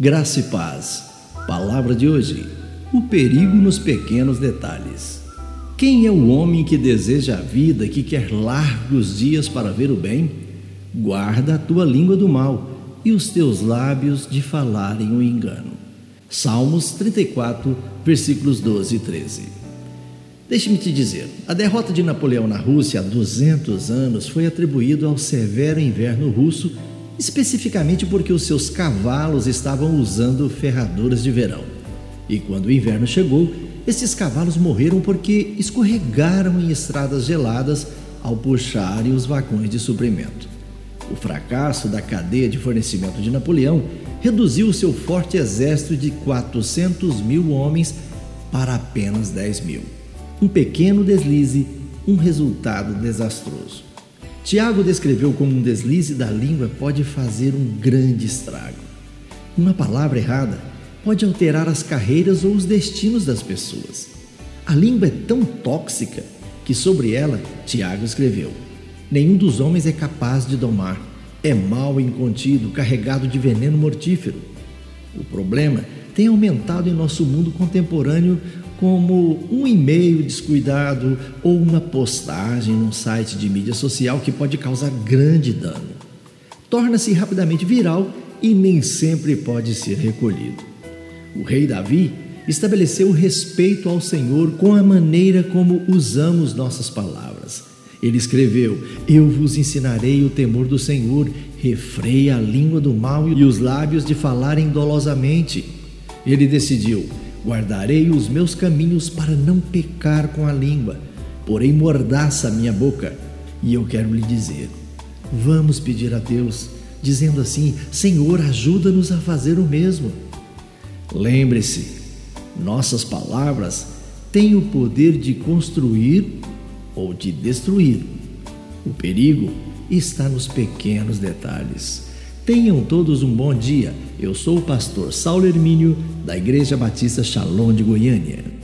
Graça e paz. Palavra de hoje: o perigo nos pequenos detalhes. Quem é o homem que deseja a vida, que quer largos dias para ver o bem? Guarda a tua língua do mal e os teus lábios de falarem o engano. Salmos 34, versículos 12 e 13. Deixe-me te dizer, a derrota de Napoleão na Rússia há 200 anos foi atribuída ao severo inverno russo especificamente porque os seus cavalos estavam usando ferraduras de verão. E quando o inverno chegou, esses cavalos morreram porque escorregaram em estradas geladas ao puxarem os vagões de suprimento. O fracasso da cadeia de fornecimento de Napoleão reduziu seu forte exército de 400 mil homens para apenas 10 mil. Um pequeno deslize, um resultado desastroso. Tiago descreveu como um deslize da língua pode fazer um grande estrago. Uma palavra errada pode alterar as carreiras ou os destinos das pessoas. A língua é tão tóxica que sobre ela Tiago escreveu: Nenhum dos homens é capaz de domar. É mal incontido, carregado de veneno mortífero. O problema tem aumentado em nosso mundo contemporâneo como um e-mail descuidado ou uma postagem num site de mídia social que pode causar grande dano. Torna-se rapidamente viral e nem sempre pode ser recolhido. O rei Davi estabeleceu respeito ao Senhor com a maneira como usamos nossas palavras. Ele escreveu: Eu vos ensinarei o temor do Senhor, refreia a língua do mal e os lábios de falarem dolosamente. Ele decidiu: Guardarei os meus caminhos para não pecar com a língua, porém mordaça a minha boca. E eu quero lhe dizer: vamos pedir a Deus, dizendo assim: Senhor, ajuda-nos a fazer o mesmo. Lembre-se, nossas palavras têm o poder de construir ou de destruir. O perigo está nos pequenos detalhes. Tenham todos um bom dia. Eu sou o pastor Saulo Hermínio, da Igreja Batista Shalom de Goiânia.